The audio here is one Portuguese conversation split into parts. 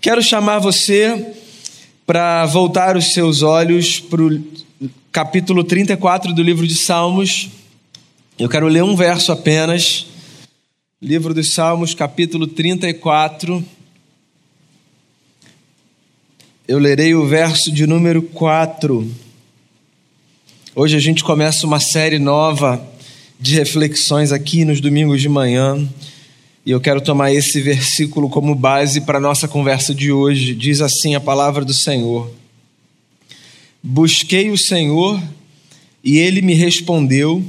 Quero chamar você para voltar os seus olhos para o capítulo 34 do livro de Salmos. Eu quero ler um verso apenas. Livro dos Salmos, capítulo 34. Eu lerei o verso de número 4. Hoje a gente começa uma série nova de reflexões aqui nos domingos de manhã. E eu quero tomar esse versículo como base para a nossa conversa de hoje. Diz assim a palavra do Senhor: Busquei o Senhor e ele me respondeu,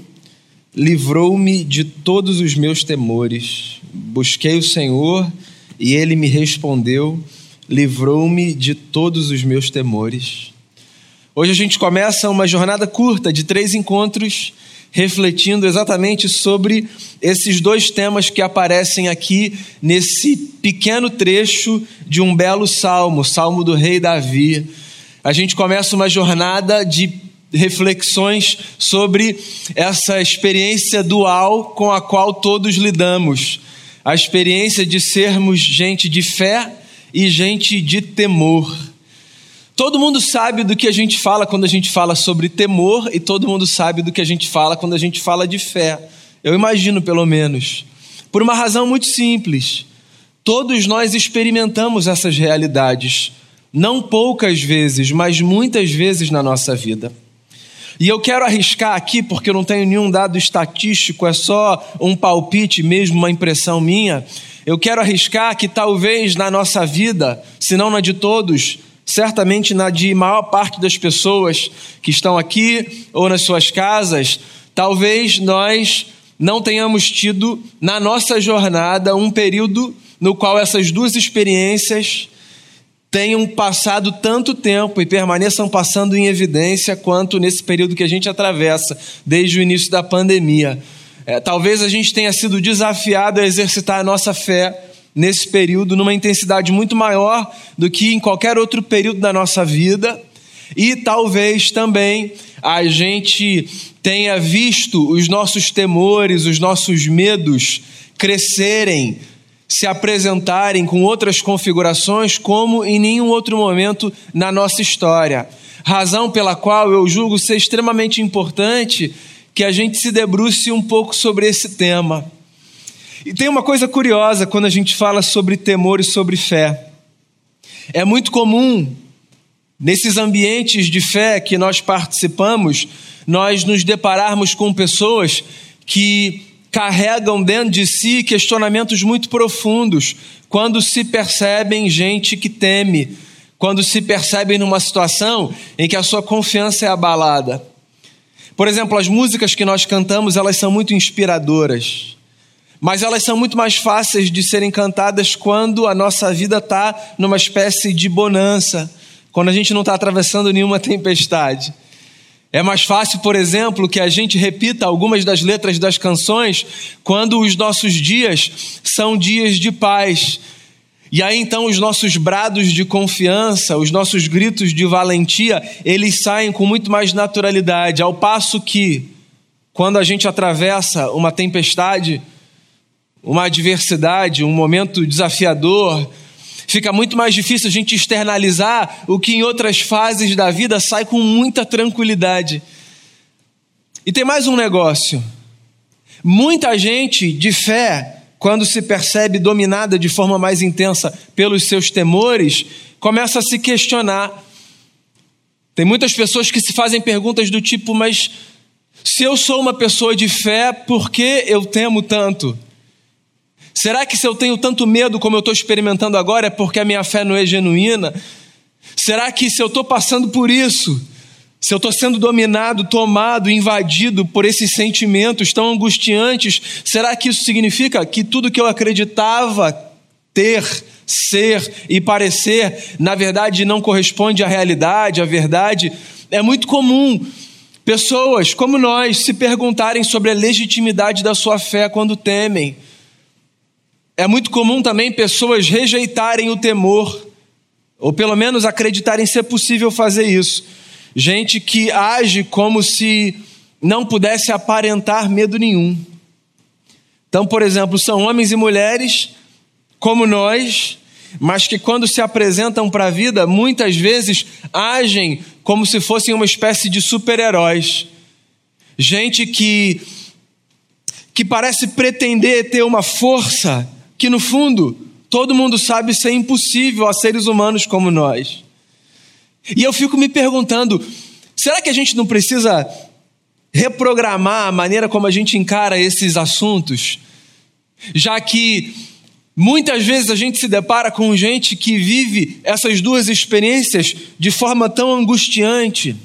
livrou-me de todos os meus temores. Busquei o Senhor e ele me respondeu, livrou-me de todos os meus temores. Hoje a gente começa uma jornada curta de três encontros refletindo exatamente sobre esses dois temas que aparecem aqui nesse pequeno trecho de um belo salmo, Salmo do Rei Davi. A gente começa uma jornada de reflexões sobre essa experiência dual com a qual todos lidamos. A experiência de sermos gente de fé e gente de temor. Todo mundo sabe do que a gente fala quando a gente fala sobre temor, e todo mundo sabe do que a gente fala quando a gente fala de fé. Eu imagino, pelo menos. Por uma razão muito simples. Todos nós experimentamos essas realidades, não poucas vezes, mas muitas vezes na nossa vida. E eu quero arriscar aqui, porque eu não tenho nenhum dado estatístico, é só um palpite mesmo, uma impressão minha. Eu quero arriscar que talvez na nossa vida, se não na de todos, certamente na de maior parte das pessoas que estão aqui ou nas suas casas, talvez nós não tenhamos tido na nossa jornada um período no qual essas duas experiências tenham passado tanto tempo e permaneçam passando em evidência quanto nesse período que a gente atravessa desde o início da pandemia. É, talvez a gente tenha sido desafiado a exercitar a nossa fé nesse período numa intensidade muito maior do que em qualquer outro período da nossa vida. E talvez também a gente tenha visto os nossos temores, os nossos medos crescerem, se apresentarem com outras configurações como em nenhum outro momento na nossa história. Razão pela qual eu julgo ser extremamente importante que a gente se debruce um pouco sobre esse tema. E tem uma coisa curiosa quando a gente fala sobre temor e sobre fé. É muito comum, nesses ambientes de fé que nós participamos, nós nos depararmos com pessoas que carregam dentro de si questionamentos muito profundos quando se percebem gente que teme, quando se percebem numa situação em que a sua confiança é abalada. Por exemplo, as músicas que nós cantamos, elas são muito inspiradoras mas elas são muito mais fáceis de serem cantadas quando a nossa vida está numa espécie de bonança, quando a gente não está atravessando nenhuma tempestade. É mais fácil, por exemplo, que a gente repita algumas das letras das canções quando os nossos dias são dias de paz. E aí então os nossos brados de confiança, os nossos gritos de valentia, eles saem com muito mais naturalidade, ao passo que quando a gente atravessa uma tempestade, uma adversidade, um momento desafiador, fica muito mais difícil a gente externalizar o que em outras fases da vida sai com muita tranquilidade. E tem mais um negócio. Muita gente de fé, quando se percebe dominada de forma mais intensa pelos seus temores, começa a se questionar. Tem muitas pessoas que se fazem perguntas do tipo: mas se eu sou uma pessoa de fé, por que eu temo tanto? Será que se eu tenho tanto medo como eu estou experimentando agora é porque a minha fé não é genuína? Será que se eu estou passando por isso, se eu estou sendo dominado, tomado, invadido por esses sentimentos tão angustiantes, será que isso significa que tudo que eu acreditava ter, ser e parecer, na verdade não corresponde à realidade, à verdade? É muito comum pessoas como nós se perguntarem sobre a legitimidade da sua fé quando temem. É muito comum também pessoas rejeitarem o temor, ou pelo menos acreditarem ser possível fazer isso. Gente que age como se não pudesse aparentar medo nenhum. Então, por exemplo, são homens e mulheres como nós mas que quando se apresentam para a vida, muitas vezes agem como se fossem uma espécie de super-heróis. Gente que que parece pretender ter uma força que no fundo todo mundo sabe ser impossível a seres humanos como nós. E eu fico me perguntando, será que a gente não precisa reprogramar a maneira como a gente encara esses assuntos? Já que muitas vezes a gente se depara com gente que vive essas duas experiências de forma tão angustiante.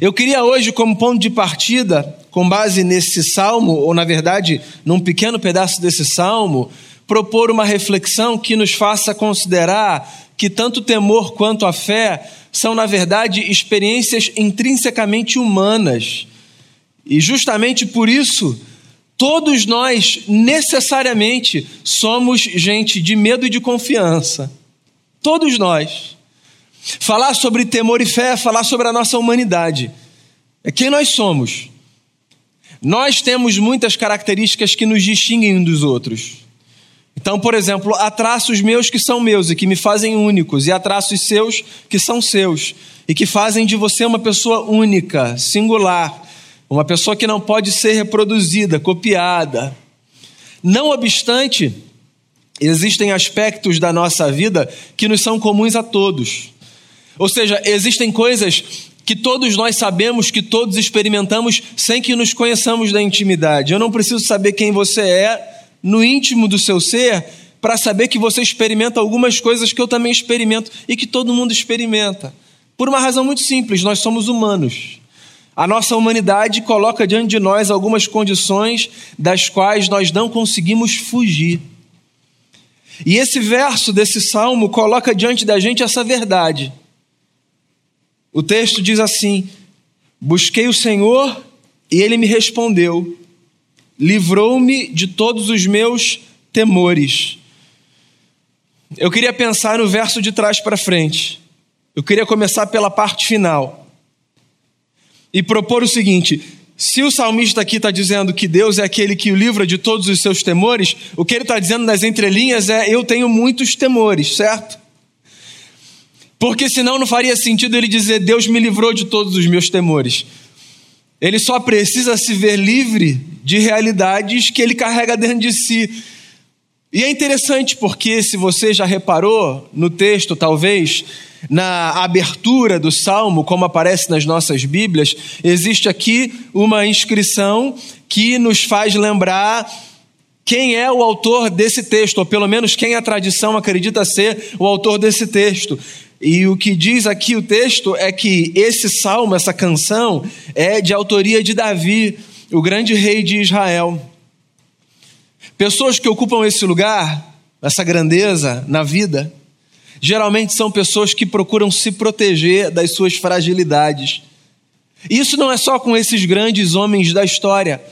Eu queria hoje, como ponto de partida, com base nesse salmo, ou na verdade, num pequeno pedaço desse salmo, propor uma reflexão que nos faça considerar que tanto o temor quanto a fé são, na verdade, experiências intrinsecamente humanas. E justamente por isso, todos nós necessariamente somos gente de medo e de confiança. Todos nós. Falar sobre temor e fé é falar sobre a nossa humanidade. É quem nós somos. Nós temos muitas características que nos distinguem uns dos outros. Então, por exemplo, há traços meus que são meus e que me fazem únicos, e há traços seus que são seus e que fazem de você uma pessoa única, singular, uma pessoa que não pode ser reproduzida, copiada. Não obstante, existem aspectos da nossa vida que nos são comuns a todos. Ou seja, existem coisas que todos nós sabemos, que todos experimentamos, sem que nos conheçamos da intimidade. Eu não preciso saber quem você é no íntimo do seu ser para saber que você experimenta algumas coisas que eu também experimento e que todo mundo experimenta. Por uma razão muito simples: nós somos humanos. A nossa humanidade coloca diante de nós algumas condições das quais nós não conseguimos fugir. E esse verso desse salmo coloca diante da gente essa verdade. O texto diz assim: Busquei o Senhor e ele me respondeu, livrou-me de todos os meus temores. Eu queria pensar no verso de trás para frente. Eu queria começar pela parte final e propor o seguinte: se o salmista aqui está dizendo que Deus é aquele que o livra de todos os seus temores, o que ele está dizendo nas entrelinhas é: eu tenho muitos temores, certo? Porque senão não faria sentido ele dizer: Deus me livrou de todos os meus temores. Ele só precisa se ver livre de realidades que ele carrega dentro de si. E é interessante porque, se você já reparou no texto, talvez, na abertura do salmo, como aparece nas nossas Bíblias, existe aqui uma inscrição que nos faz lembrar quem é o autor desse texto, ou pelo menos quem a tradição acredita ser o autor desse texto. E o que diz aqui o texto é que esse salmo, essa canção, é de autoria de Davi, o grande rei de Israel. Pessoas que ocupam esse lugar, essa grandeza na vida, geralmente são pessoas que procuram se proteger das suas fragilidades. Isso não é só com esses grandes homens da história.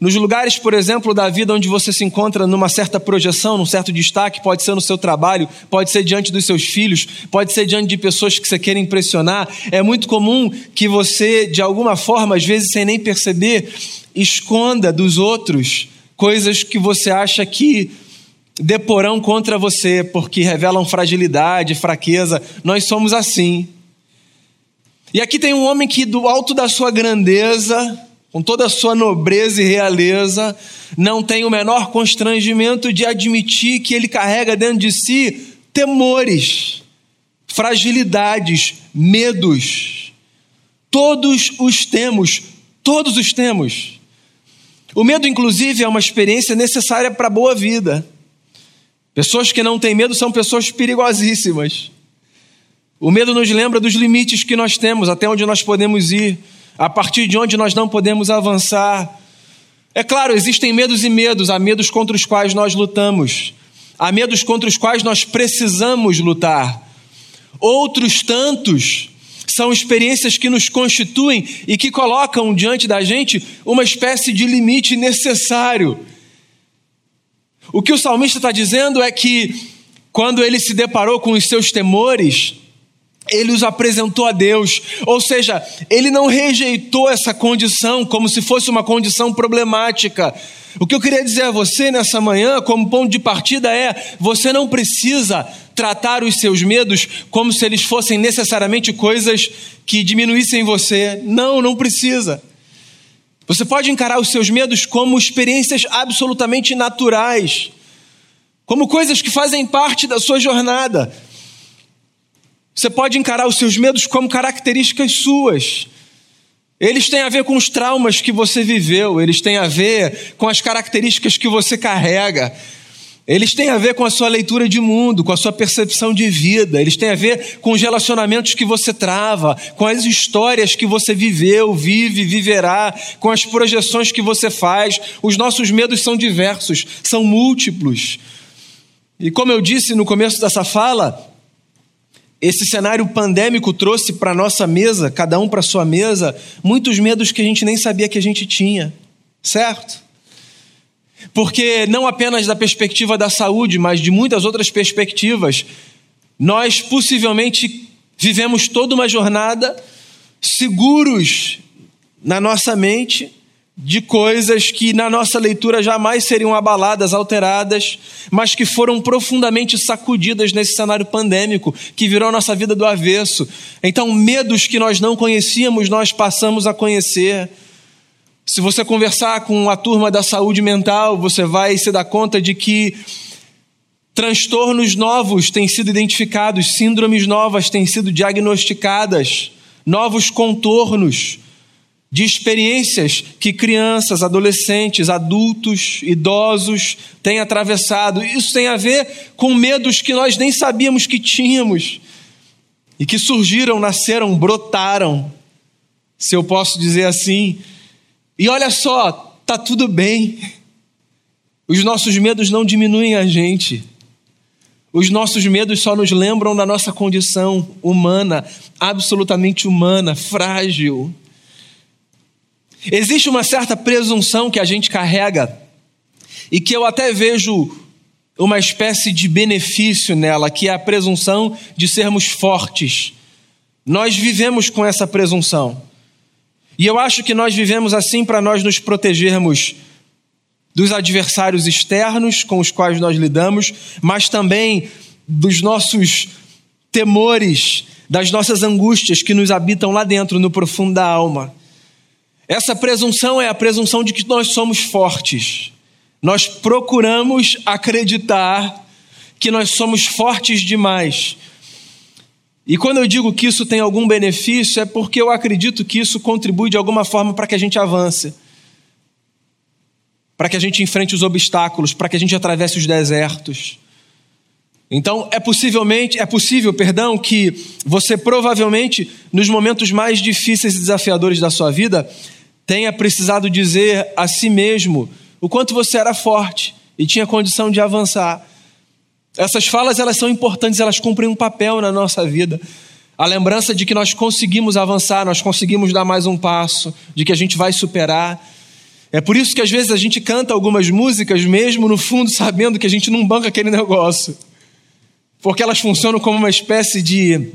Nos lugares, por exemplo, da vida onde você se encontra numa certa projeção, num certo destaque, pode ser no seu trabalho, pode ser diante dos seus filhos, pode ser diante de pessoas que você quer impressionar. É muito comum que você, de alguma forma, às vezes sem nem perceber, esconda dos outros coisas que você acha que deporão contra você, porque revelam fragilidade, fraqueza. Nós somos assim. E aqui tem um homem que, do alto da sua grandeza, com toda a sua nobreza e realeza, não tem o menor constrangimento de admitir que ele carrega dentro de si temores, fragilidades, medos. Todos os temos, todos os temos. O medo, inclusive, é uma experiência necessária para a boa vida. Pessoas que não têm medo são pessoas perigosíssimas. O medo nos lembra dos limites que nós temos, até onde nós podemos ir a partir de onde nós não podemos avançar. É claro, existem medos e medos, há medos contra os quais nós lutamos, há medos contra os quais nós precisamos lutar. Outros tantos são experiências que nos constituem e que colocam diante da gente uma espécie de limite necessário. O que o salmista está dizendo é que, quando ele se deparou com os seus temores, ele os apresentou a Deus. Ou seja, ele não rejeitou essa condição como se fosse uma condição problemática. O que eu queria dizer a você nessa manhã, como ponto de partida, é: você não precisa tratar os seus medos como se eles fossem necessariamente coisas que diminuíssem você. Não, não precisa. Você pode encarar os seus medos como experiências absolutamente naturais, como coisas que fazem parte da sua jornada. Você pode encarar os seus medos como características suas. Eles têm a ver com os traumas que você viveu, eles têm a ver com as características que você carrega. Eles têm a ver com a sua leitura de mundo, com a sua percepção de vida, eles têm a ver com os relacionamentos que você trava, com as histórias que você viveu, vive, viverá, com as projeções que você faz. Os nossos medos são diversos, são múltiplos. E como eu disse no começo dessa fala, esse cenário pandêmico trouxe para nossa mesa, cada um para sua mesa, muitos medos que a gente nem sabia que a gente tinha, certo? Porque não apenas da perspectiva da saúde, mas de muitas outras perspectivas, nós possivelmente vivemos toda uma jornada seguros na nossa mente de coisas que na nossa leitura jamais seriam abaladas, alteradas, mas que foram profundamente sacudidas nesse cenário pandêmico que virou a nossa vida do avesso. Então, medos que nós não conhecíamos, nós passamos a conhecer. Se você conversar com a turma da saúde mental, você vai se dar conta de que transtornos novos têm sido identificados, síndromes novas têm sido diagnosticadas, novos contornos de experiências que crianças, adolescentes, adultos, idosos têm atravessado. Isso tem a ver com medos que nós nem sabíamos que tínhamos e que surgiram, nasceram, brotaram, se eu posso dizer assim. E olha só, tá tudo bem. Os nossos medos não diminuem a gente. Os nossos medos só nos lembram da nossa condição humana, absolutamente humana, frágil. Existe uma certa presunção que a gente carrega e que eu até vejo uma espécie de benefício nela, que é a presunção de sermos fortes. Nós vivemos com essa presunção. E eu acho que nós vivemos assim para nós nos protegermos dos adversários externos com os quais nós lidamos, mas também dos nossos temores, das nossas angústias que nos habitam lá dentro, no profundo da alma. Essa presunção é a presunção de que nós somos fortes. Nós procuramos acreditar que nós somos fortes demais. E quando eu digo que isso tem algum benefício, é porque eu acredito que isso contribui de alguma forma para que a gente avance, para que a gente enfrente os obstáculos, para que a gente atravesse os desertos. Então, é possivelmente, é possível, perdão, que você provavelmente nos momentos mais difíceis e desafiadores da sua vida tenha precisado dizer a si mesmo o quanto você era forte e tinha condição de avançar. Essas falas elas são importantes, elas cumprem um papel na nossa vida. A lembrança de que nós conseguimos avançar, nós conseguimos dar mais um passo, de que a gente vai superar. É por isso que às vezes a gente canta algumas músicas, mesmo no fundo sabendo que a gente não banca aquele negócio. Porque elas funcionam como uma espécie de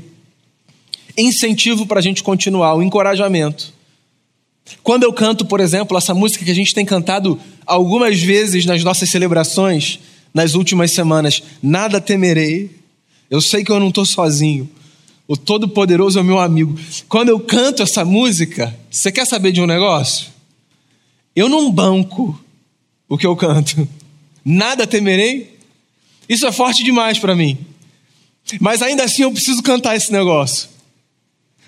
incentivo para a gente continuar, um encorajamento. Quando eu canto, por exemplo, essa música que a gente tem cantado algumas vezes nas nossas celebrações nas últimas semanas, Nada temerei, eu sei que eu não estou sozinho, o Todo-Poderoso é meu amigo. Quando eu canto essa música, você quer saber de um negócio? Eu não banco o que eu canto. Nada temerei. Isso é forte demais para mim. Mas ainda assim eu preciso cantar esse negócio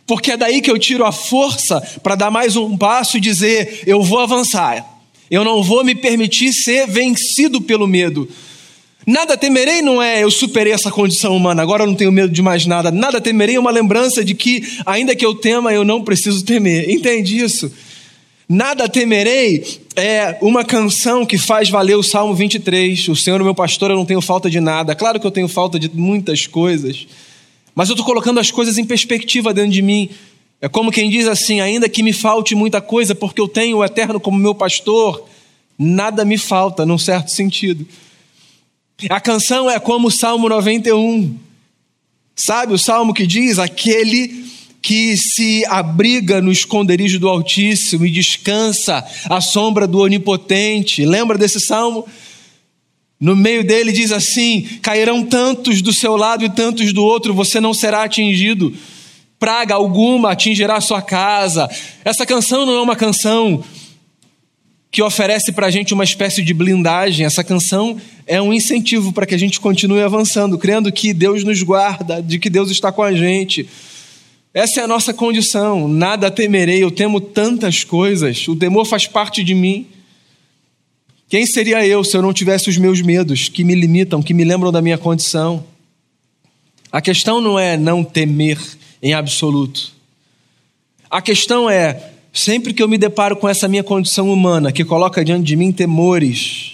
porque é daí que eu tiro a força para dar mais um passo e dizer: eu vou avançar, eu não vou me permitir ser vencido pelo medo. Nada temerei não é eu superei essa condição humana, agora eu não tenho medo de mais nada. Nada temerei é uma lembrança de que, ainda que eu tema, eu não preciso temer. Entende isso? Nada temerei é uma canção que faz valer o Salmo 23. O Senhor, meu pastor, eu não tenho falta de nada. Claro que eu tenho falta de muitas coisas. Mas eu estou colocando as coisas em perspectiva dentro de mim. É como quem diz assim: ainda que me falte muita coisa, porque eu tenho o eterno como meu pastor, nada me falta, num certo sentido. A canção é como o Salmo 91. Sabe o salmo que diz: aquele que se abriga no esconderijo do Altíssimo e descansa à sombra do Onipotente. Lembra desse salmo? No meio dele diz assim: cairão tantos do seu lado e tantos do outro, você não será atingido. Praga alguma atingirá sua casa. Essa canção não é uma canção que oferece para a gente uma espécie de blindagem. Essa canção é um incentivo para que a gente continue avançando, crendo que Deus nos guarda, de que Deus está com a gente. Essa é a nossa condição. Nada temerei, eu temo tantas coisas. O temor faz parte de mim. Quem seria eu se eu não tivesse os meus medos que me limitam, que me lembram da minha condição? A questão não é não temer em absoluto. A questão é, sempre que eu me deparo com essa minha condição humana, que coloca diante de mim temores,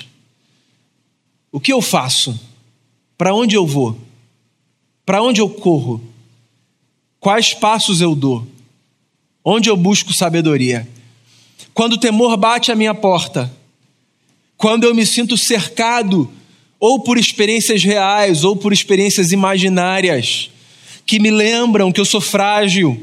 o que eu faço? Para onde eu vou? Para onde eu corro? Quais passos eu dou? Onde eu busco sabedoria? Quando o temor bate à minha porta, quando eu me sinto cercado ou por experiências reais ou por experiências imaginárias que me lembram que eu sou frágil,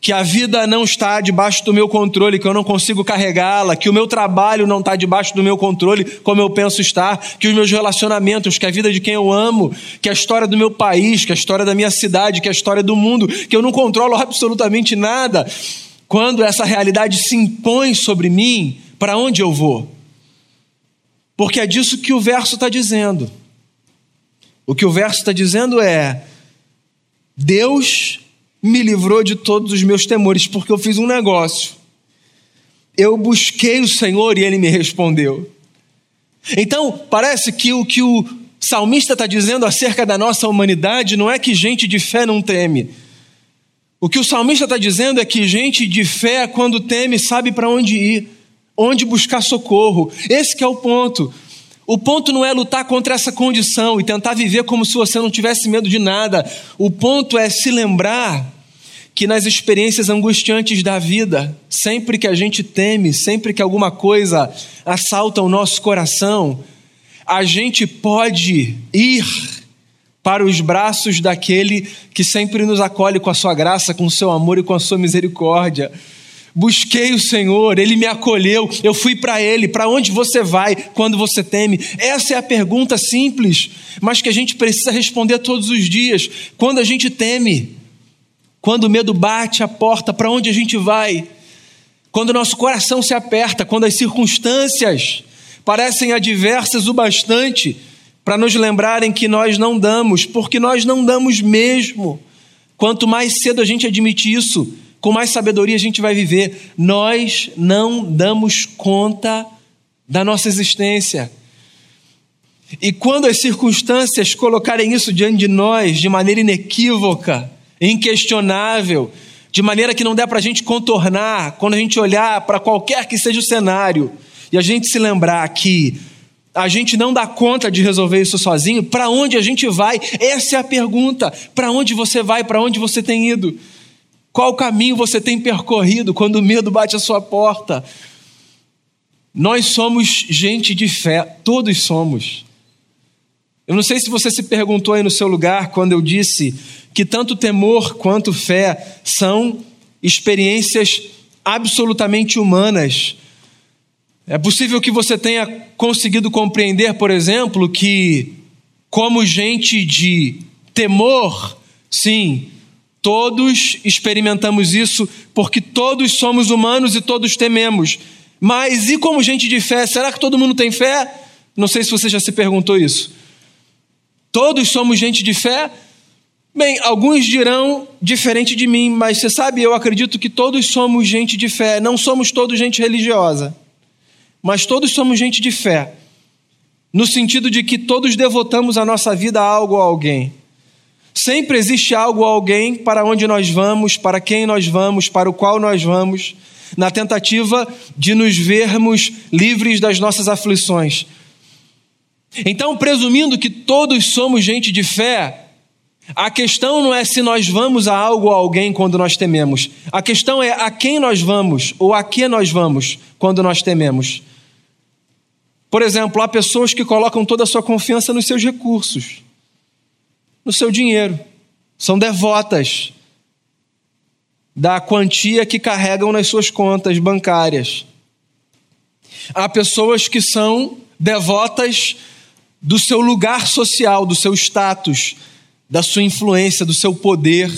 que a vida não está debaixo do meu controle, que eu não consigo carregá-la, que o meu trabalho não está debaixo do meu controle, como eu penso estar, que os meus relacionamentos, que a vida de quem eu amo, que a história do meu país, que a história da minha cidade, que a história do mundo, que eu não controlo absolutamente nada. Quando essa realidade se impõe sobre mim, para onde eu vou? Porque é disso que o verso está dizendo. O que o verso está dizendo é: Deus me livrou de todos os meus temores, porque eu fiz um negócio. Eu busquei o Senhor e ele me respondeu. Então, parece que o que o salmista está dizendo acerca da nossa humanidade não é que gente de fé não teme. O que o salmista está dizendo é que gente de fé, quando teme, sabe para onde ir onde buscar socorro. Esse é o ponto. O ponto não é lutar contra essa condição e tentar viver como se você não tivesse medo de nada. O ponto é se lembrar que nas experiências angustiantes da vida, sempre que a gente teme, sempre que alguma coisa assalta o nosso coração, a gente pode ir para os braços daquele que sempre nos acolhe com a sua graça, com o seu amor e com a sua misericórdia. Busquei o Senhor, Ele me acolheu, eu fui para Ele. Para onde você vai quando você teme? Essa é a pergunta simples, mas que a gente precisa responder todos os dias. Quando a gente teme, quando o medo bate a porta, para onde a gente vai? Quando o nosso coração se aperta, quando as circunstâncias parecem adversas o bastante para nos lembrarem que nós não damos, porque nós não damos mesmo. Quanto mais cedo a gente admite isso, com mais sabedoria a gente vai viver. Nós não damos conta da nossa existência. E quando as circunstâncias colocarem isso diante de nós de maneira inequívoca, inquestionável, de maneira que não der para a gente contornar, quando a gente olhar para qualquer que seja o cenário e a gente se lembrar que a gente não dá conta de resolver isso sozinho, para onde a gente vai? Essa é a pergunta. Para onde você vai? Para onde você tem ido? Qual caminho você tem percorrido quando o medo bate à sua porta? Nós somos gente de fé, todos somos. Eu não sei se você se perguntou aí no seu lugar quando eu disse que tanto temor quanto fé são experiências absolutamente humanas. É possível que você tenha conseguido compreender, por exemplo, que, como gente de temor, sim, Todos experimentamos isso porque todos somos humanos e todos tememos. Mas e como gente de fé? Será que todo mundo tem fé? Não sei se você já se perguntou isso. Todos somos gente de fé? Bem, alguns dirão diferente de mim, mas você sabe, eu acredito que todos somos gente de fé. Não somos todos gente religiosa, mas todos somos gente de fé. No sentido de que todos devotamos a nossa vida a algo ou alguém. Sempre existe algo ou alguém para onde nós vamos, para quem nós vamos, para o qual nós vamos, na tentativa de nos vermos livres das nossas aflições. Então, presumindo que todos somos gente de fé, a questão não é se nós vamos a algo ou alguém quando nós tememos. A questão é a quem nós vamos ou a que nós vamos quando nós tememos. Por exemplo, há pessoas que colocam toda a sua confiança nos seus recursos no seu dinheiro, são devotas da quantia que carregam nas suas contas bancárias. Há pessoas que são devotas do seu lugar social, do seu status, da sua influência, do seu poder,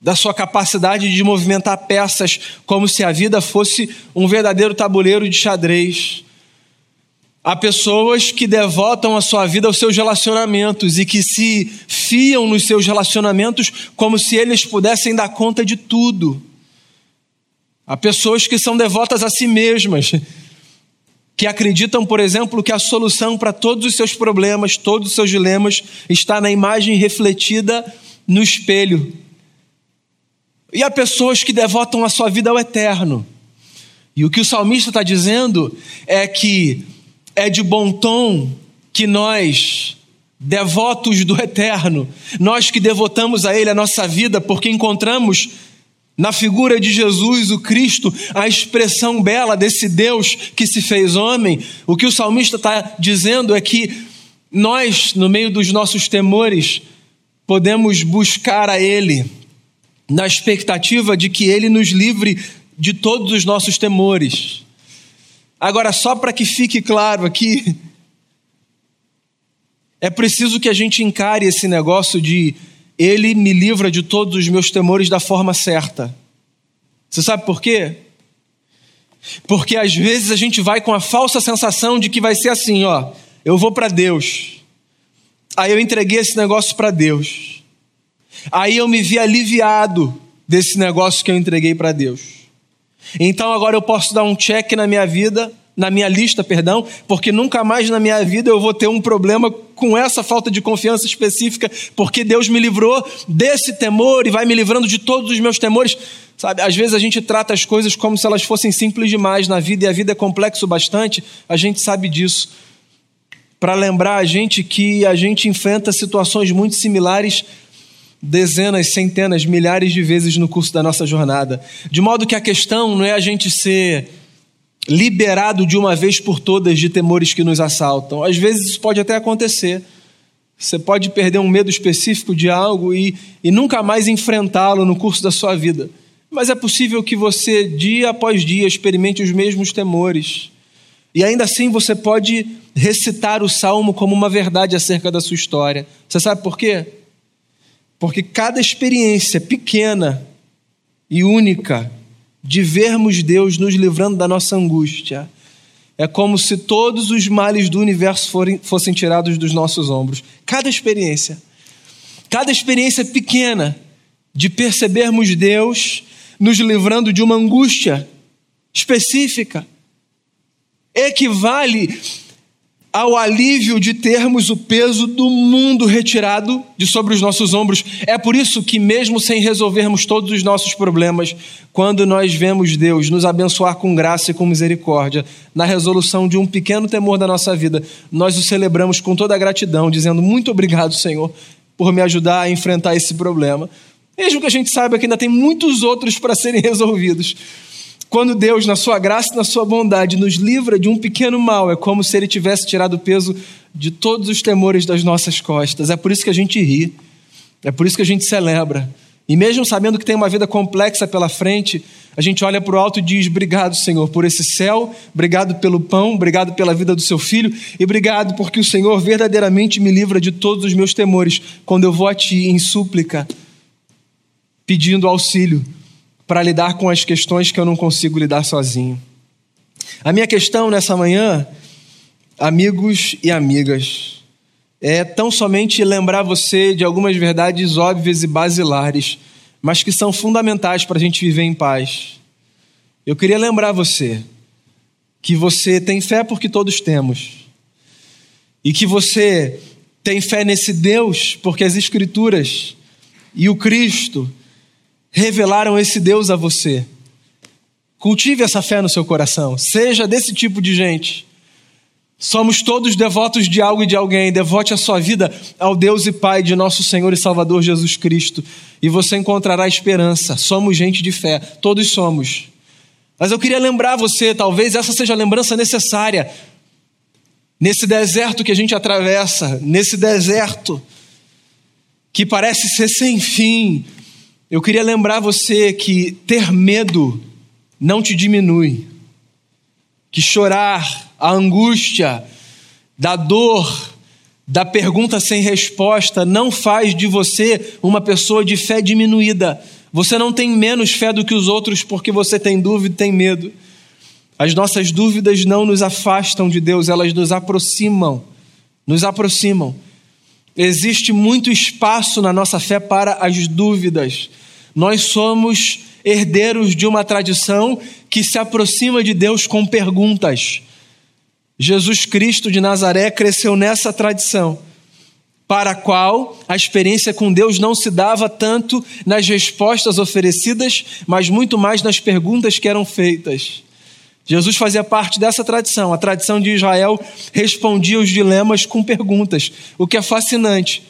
da sua capacidade de movimentar peças como se a vida fosse um verdadeiro tabuleiro de xadrez. Há pessoas que devotam a sua vida aos seus relacionamentos e que se fiam nos seus relacionamentos como se eles pudessem dar conta de tudo. Há pessoas que são devotas a si mesmas, que acreditam, por exemplo, que a solução para todos os seus problemas, todos os seus dilemas, está na imagem refletida no espelho. E há pessoas que devotam a sua vida ao eterno. E o que o salmista está dizendo é que é de bom tom que nós, devotos do eterno, nós que devotamos a Ele a nossa vida, porque encontramos na figura de Jesus, o Cristo, a expressão bela desse Deus que se fez homem, o que o salmista está dizendo é que nós, no meio dos nossos temores, podemos buscar a Ele, na expectativa de que Ele nos livre de todos os nossos temores. Agora, só para que fique claro aqui, é preciso que a gente encare esse negócio de Ele me livra de todos os meus temores da forma certa. Você sabe por quê? Porque às vezes a gente vai com a falsa sensação de que vai ser assim, ó, eu vou para Deus. Aí eu entreguei esse negócio para Deus. Aí eu me vi aliviado desse negócio que eu entreguei para Deus. Então agora eu posso dar um check na minha vida, na minha lista, perdão, porque nunca mais na minha vida eu vou ter um problema com essa falta de confiança específica, porque Deus me livrou desse temor e vai me livrando de todos os meus temores. Sabe, às vezes a gente trata as coisas como se elas fossem simples demais na vida e a vida é complexo bastante, a gente sabe disso. Para lembrar a gente que a gente enfrenta situações muito similares dezenas, centenas, milhares de vezes no curso da nossa jornada. De modo que a questão não é a gente ser liberado de uma vez por todas de temores que nos assaltam. Às vezes isso pode até acontecer. Você pode perder um medo específico de algo e, e nunca mais enfrentá-lo no curso da sua vida. Mas é possível que você, dia após dia, experimente os mesmos temores. E ainda assim você pode recitar o salmo como uma verdade acerca da sua história. Você sabe por quê? Porque cada experiência pequena e única de vermos Deus nos livrando da nossa angústia é como se todos os males do universo forem, fossem tirados dos nossos ombros. Cada experiência. Cada experiência pequena de percebermos Deus nos livrando de uma angústia específica equivale ao alívio de termos o peso do mundo retirado de sobre os nossos ombros. É por isso que, mesmo sem resolvermos todos os nossos problemas, quando nós vemos Deus nos abençoar com graça e com misericórdia, na resolução de um pequeno temor da nossa vida, nós o celebramos com toda a gratidão, dizendo: Muito obrigado, Senhor, por me ajudar a enfrentar esse problema. Mesmo que a gente saiba que ainda tem muitos outros para serem resolvidos. Quando Deus, na sua graça e na sua bondade, nos livra de um pequeno mal, é como se Ele tivesse tirado o peso de todos os temores das nossas costas. É por isso que a gente ri, é por isso que a gente celebra. E mesmo sabendo que tem uma vida complexa pela frente, a gente olha para o alto e diz: Obrigado, Senhor, por esse céu, obrigado pelo pão, obrigado pela vida do seu filho, e obrigado porque o Senhor verdadeiramente me livra de todos os meus temores quando eu vou a Ti em súplica, pedindo auxílio para lidar com as questões que eu não consigo lidar sozinho. A minha questão nessa manhã, amigos e amigas, é tão somente lembrar você de algumas verdades óbvias e basilares, mas que são fundamentais para a gente viver em paz. Eu queria lembrar você que você tem fé porque todos temos, e que você tem fé nesse Deus porque as Escrituras e o Cristo revelaram esse Deus a você. Cultive essa fé no seu coração. Seja desse tipo de gente. Somos todos devotos de algo e de alguém. Devote a sua vida ao Deus e Pai de nosso Senhor e Salvador Jesus Cristo. E você encontrará esperança. Somos gente de fé. Todos somos. Mas eu queria lembrar você, talvez essa seja a lembrança necessária. Nesse deserto que a gente atravessa, nesse deserto que parece ser sem fim, eu queria lembrar você que ter medo não te diminui, que chorar, a angústia, da dor, da pergunta sem resposta não faz de você uma pessoa de fé diminuída. Você não tem menos fé do que os outros porque você tem dúvida e tem medo. As nossas dúvidas não nos afastam de Deus, elas nos aproximam. Nos aproximam. Existe muito espaço na nossa fé para as dúvidas. Nós somos herdeiros de uma tradição que se aproxima de Deus com perguntas. Jesus Cristo de Nazaré cresceu nessa tradição, para a qual a experiência com Deus não se dava tanto nas respostas oferecidas, mas muito mais nas perguntas que eram feitas. Jesus fazia parte dessa tradição. A tradição de Israel respondia os dilemas com perguntas, o que é fascinante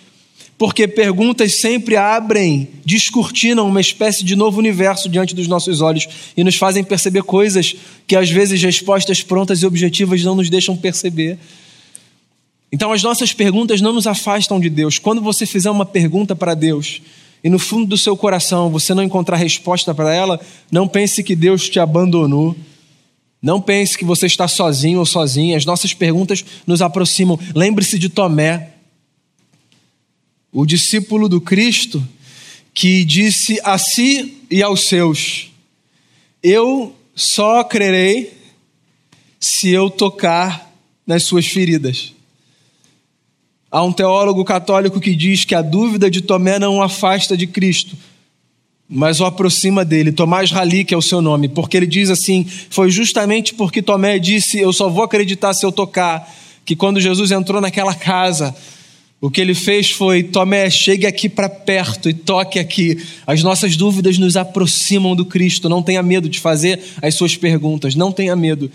porque perguntas sempre abrem, descortinam uma espécie de novo universo diante dos nossos olhos e nos fazem perceber coisas que às vezes respostas prontas e objetivas não nos deixam perceber. Então as nossas perguntas não nos afastam de Deus. Quando você fizer uma pergunta para Deus e no fundo do seu coração você não encontrar resposta para ela, não pense que Deus te abandonou. Não pense que você está sozinho ou sozinha. As nossas perguntas nos aproximam. Lembre-se de Tomé o discípulo do Cristo, que disse a si e aos seus: Eu só crerei se eu tocar nas suas feridas. Há um teólogo católico que diz que a dúvida de Tomé não o afasta de Cristo, mas o aproxima dele. Tomás Rali, que é o seu nome, porque ele diz assim: Foi justamente porque Tomé disse: Eu só vou acreditar se eu tocar, que quando Jesus entrou naquela casa, o que ele fez foi: Tomé, chegue aqui para perto e toque aqui. As nossas dúvidas nos aproximam do Cristo. Não tenha medo de fazer as suas perguntas, não tenha medo.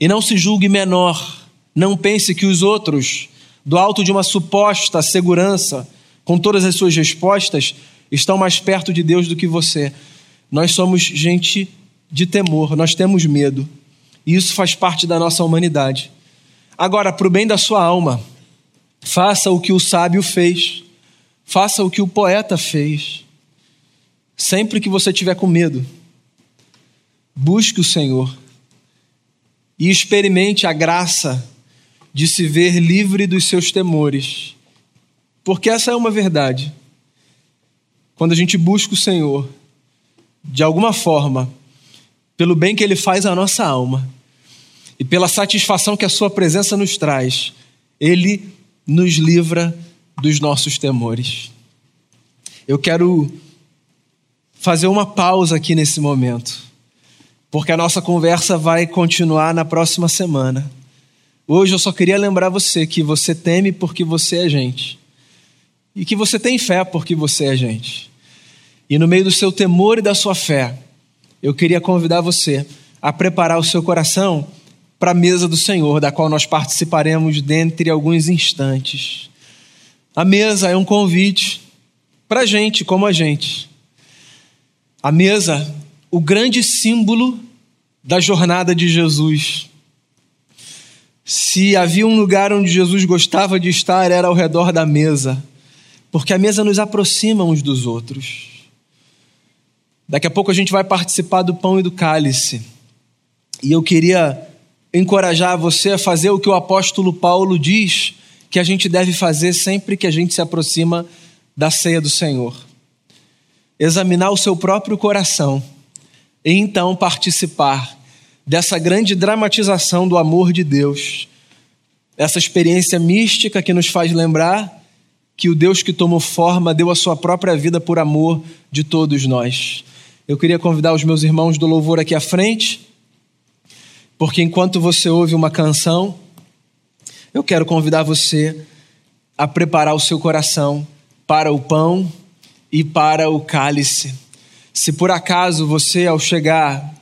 E não se julgue menor. Não pense que os outros, do alto de uma suposta segurança, com todas as suas respostas, estão mais perto de Deus do que você. Nós somos gente de temor, nós temos medo. E isso faz parte da nossa humanidade. Agora, para o bem da sua alma, Faça o que o sábio fez. Faça o que o poeta fez. Sempre que você tiver com medo, busque o Senhor e experimente a graça de se ver livre dos seus temores. Porque essa é uma verdade. Quando a gente busca o Senhor, de alguma forma, pelo bem que Ele faz à nossa alma e pela satisfação que a Sua presença nos traz, Ele nos livra dos nossos temores. Eu quero fazer uma pausa aqui nesse momento, porque a nossa conversa vai continuar na próxima semana. Hoje eu só queria lembrar você que você teme porque você é gente, e que você tem fé porque você é gente. E no meio do seu temor e da sua fé, eu queria convidar você a preparar o seu coração para a mesa do Senhor, da qual nós participaremos dentre alguns instantes. A mesa é um convite para gente como a gente. A mesa, o grande símbolo da jornada de Jesus. Se havia um lugar onde Jesus gostava de estar, era ao redor da mesa, porque a mesa nos aproxima uns dos outros. Daqui a pouco a gente vai participar do pão e do cálice. E eu queria encorajar você a fazer o que o apóstolo Paulo diz que a gente deve fazer sempre que a gente se aproxima da ceia do Senhor. Examinar o seu próprio coração e então participar dessa grande dramatização do amor de Deus, essa experiência mística que nos faz lembrar que o Deus que tomou forma deu a sua própria vida por amor de todos nós. Eu queria convidar os meus irmãos do louvor aqui à frente. Porque enquanto você ouve uma canção, eu quero convidar você a preparar o seu coração para o pão e para o cálice. Se por acaso você, ao chegar,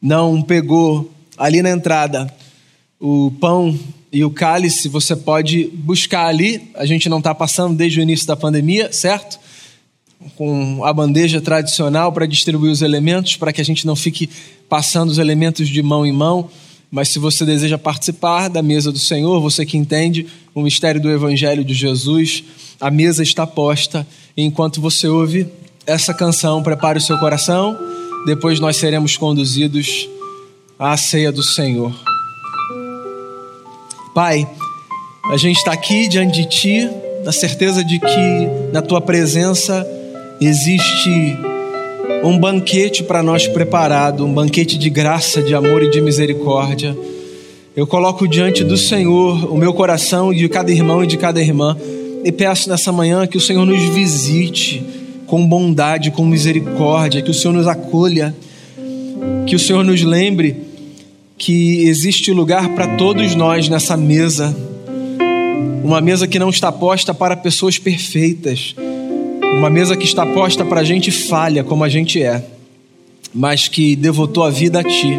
não pegou ali na entrada o pão e o cálice, você pode buscar ali. A gente não está passando desde o início da pandemia, certo? Com a bandeja tradicional para distribuir os elementos, para que a gente não fique passando os elementos de mão em mão, mas se você deseja participar da mesa do Senhor, você que entende o mistério do Evangelho de Jesus, a mesa está posta. Enquanto você ouve essa canção, prepare o seu coração, depois nós seremos conduzidos à ceia do Senhor. Pai, a gente está aqui diante de Ti, na certeza de que na Tua presença existe um banquete para nós preparado, um banquete de graça, de amor e de misericórdia. Eu coloco diante do Senhor o meu coração de cada irmão e de cada irmã e peço nessa manhã que o Senhor nos visite com bondade, com misericórdia, que o Senhor nos acolha, que o Senhor nos lembre que existe lugar para todos nós nessa mesa, uma mesa que não está posta para pessoas perfeitas, uma mesa que está posta para gente falha como a gente é, mas que devotou a vida a Ti.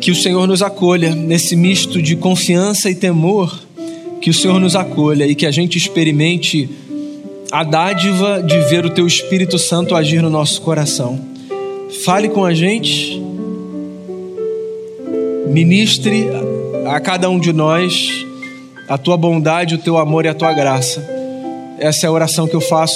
Que o Senhor nos acolha nesse misto de confiança e temor, que o Senhor nos acolha e que a gente experimente a dádiva de ver o Teu Espírito Santo agir no nosso coração. Fale com a gente, ministre a cada um de nós a Tua bondade, o Teu amor e a Tua graça. Essa é a oração que eu faço.